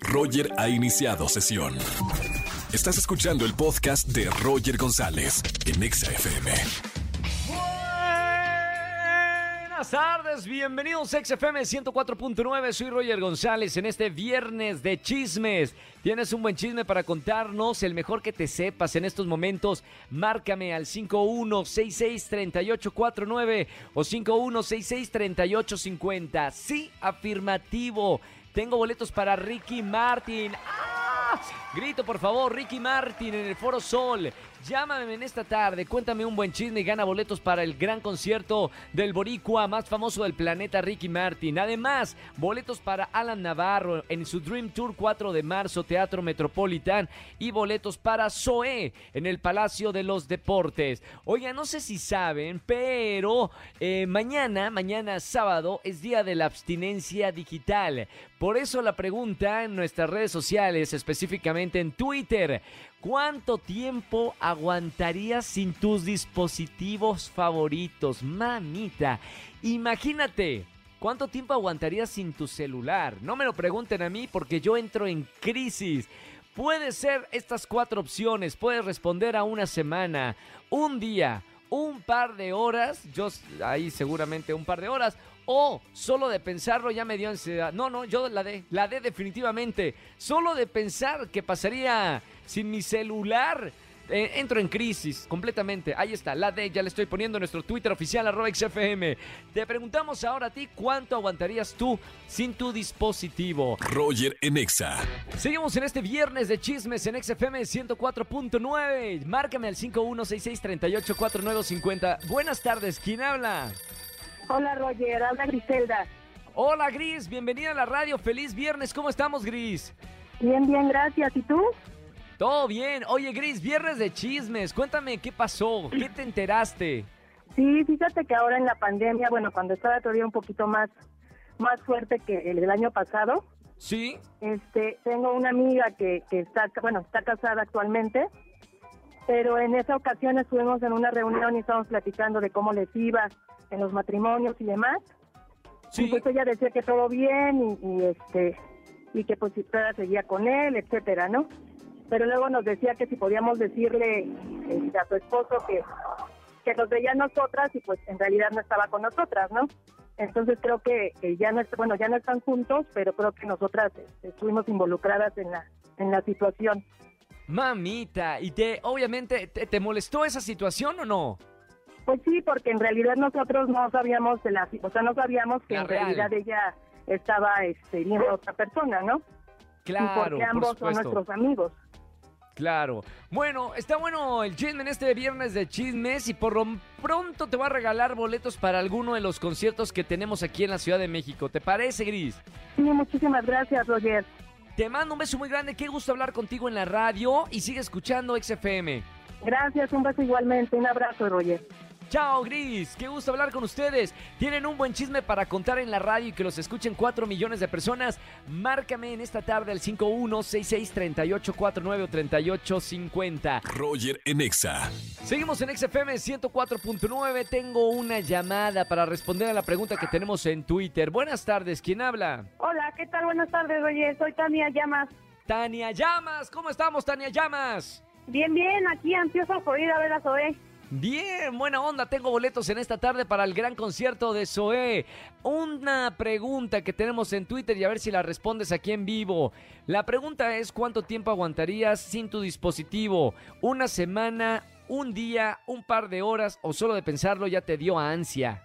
Roger ha iniciado sesión. Estás escuchando el podcast de Roger González en Exa FM. Buenas tardes, bienvenidos a XFM 104.9, soy Roger González en este viernes de chismes. ¿Tienes un buen chisme para contarnos? El mejor que te sepas en estos momentos, márcame al 51663849 o 51663850. Sí, afirmativo. Tengo boletos para Ricky Martin. Grito por favor, Ricky Martin en el Foro Sol. Llámame en esta tarde, cuéntame un buen chisme y gana boletos para el gran concierto del boricua más famoso del planeta, Ricky Martin. Además, boletos para Alan Navarro en su Dream Tour 4 de marzo, Teatro Metropolitan. Y boletos para Zoé en el Palacio de los Deportes. Oiga, no sé si saben, pero eh, mañana, mañana sábado, es día de la abstinencia digital. Por eso la pregunta en nuestras redes sociales, específicamente en Twitter. ¿Cuánto tiempo aguantarías sin tus dispositivos favoritos? Mamita, imagínate. ¿Cuánto tiempo aguantarías sin tu celular? No me lo pregunten a mí porque yo entro en crisis. Puede ser estas cuatro opciones. Puedes responder a una semana, un día, un par de horas. Yo ahí seguramente un par de horas. O solo de pensarlo ya me dio ansiedad. No, no, yo la D, la D definitivamente. Solo de pensar que pasaría sin mi celular. Eh, entro en crisis completamente. Ahí está, la D, ya le estoy poniendo en nuestro Twitter oficial, arroba XFM. Te preguntamos ahora a ti cuánto aguantarías tú sin tu dispositivo. Roger en Exa. Seguimos en este viernes de chismes en XFM 104.9. Márcame al 5166384950. Buenas tardes, ¿quién habla? Hola Roger, habla Griselda. Hola Gris, bienvenida a la radio. Feliz viernes, ¿cómo estamos Gris? Bien, bien, gracias. ¿Y tú? Todo bien. Oye Gris, viernes de chismes. Cuéntame qué pasó, qué te enteraste. Sí, fíjate que ahora en la pandemia, bueno, cuando estaba todavía un poquito más, más fuerte que el del año pasado, ¿Sí? este, tengo una amiga que, que está, bueno, está casada actualmente, pero en esa ocasión estuvimos en una reunión y estábamos platicando de cómo les iba en los matrimonios y demás. Y Sí. pues ella decía que todo bien y, y, este y que pues si todavía seguía con él, etcétera, ¿no? Pero luego nos decía que si podíamos decirle este, a su esposo que, que nos veía a nosotras y pues en realidad no estaba con nosotras, ¿no? Entonces creo que, que ya no bueno ya no están juntos, pero creo que nosotras este, estuvimos involucradas en la en la situación. Mamita, y te, obviamente, te, te molestó esa situación o no? Pues sí, porque en realidad nosotros no sabíamos de la, o sea, no sabíamos que La en real. realidad ella estaba este, viendo a otra persona, ¿no? y Claro, porque por ambos son nuestros amigos. Claro. Bueno, está bueno el chisme en este viernes de chismes y por lo pronto te voy a regalar boletos para alguno de los conciertos que tenemos aquí en la Ciudad de México. ¿Te parece, Gris? Sí, muchísimas gracias, Roger. Te mando un beso muy grande, qué gusto hablar contigo en la radio y sigue escuchando XFM. Gracias, un beso igualmente, un abrazo, Roger. Chao, Gris. Qué gusto hablar con ustedes. ¿Tienen un buen chisme para contar en la radio y que los escuchen 4 millones de personas? Márcame en esta tarde al 51663849 o 3850. Roger en Exa. Seguimos en XFM 104.9. Tengo una llamada para responder a la pregunta que tenemos en Twitter. Buenas tardes, ¿quién habla? Hola, ¿qué tal? Buenas tardes, Roger. Soy Tania Llamas. Tania Llamas. ¿Cómo estamos, Tania Llamas? Bien, bien, aquí ansiosa por ir a ver a Zoé. Bien, buena onda. Tengo boletos en esta tarde para el gran concierto de Zoé. Una pregunta que tenemos en Twitter y a ver si la respondes aquí en vivo. La pregunta es cuánto tiempo aguantarías sin tu dispositivo. ¿Una semana, un día, un par de horas o solo de pensarlo ya te dio ansia?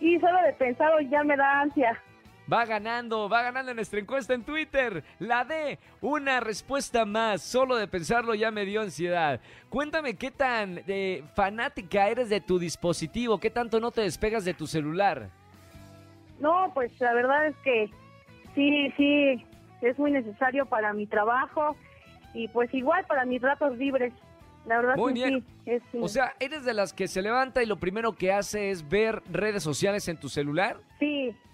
Y solo de pensarlo ya me da ansia. Va ganando, va ganando en nuestra encuesta en Twitter. La D, una respuesta más. Solo de pensarlo ya me dio ansiedad. Cuéntame qué tan eh, fanática eres de tu dispositivo, qué tanto no te despegas de tu celular. No, pues la verdad es que sí, sí, es muy necesario para mi trabajo y pues igual para mis ratos libres. La verdad Muy bien. sí, es, sí. O sea, ¿eres de las que se levanta y lo primero que hace es ver redes sociales en tu celular? sí,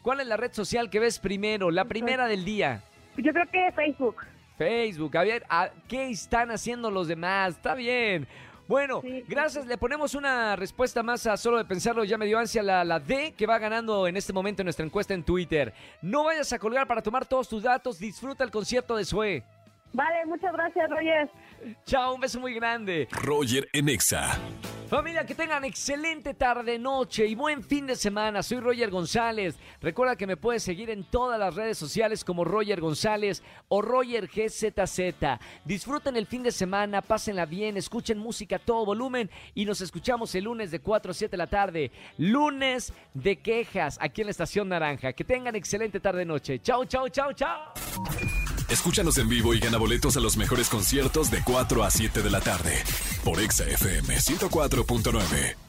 ¿Cuál es la red social que ves primero? La primera del día. yo creo que Facebook. Facebook, a ver, ¿a ¿qué están haciendo los demás? Está bien. Bueno, Sí, sí, gracias. Le ponemos una respuesta más a solo de pensarlo. Ya me dio ansia la, la D que va ganando en este momento en nuestra encuesta en Twitter. No vayas a colgar para tomar todos tus datos. Disfruta el concierto de Sue. Vale, muchas gracias, Roger. Chao, un beso muy grande. Roger en Exa. Familia, que tengan excelente tarde, noche y buen fin de semana. Soy Roger González. Recuerda que me puedes seguir en todas las redes sociales como Roger González o Roger GZZ. Disfruten el fin de semana, pásenla bien, escuchen música a todo volumen y nos escuchamos el lunes de 4 a 7 de la tarde. Lunes de quejas aquí en la Estación Naranja. Que tengan excelente tarde, noche. Chao, chao, chao, chao. Escúchanos en vivo y gana boletos a los mejores conciertos de 4 a 7 de la tarde por Exa FM 104.9.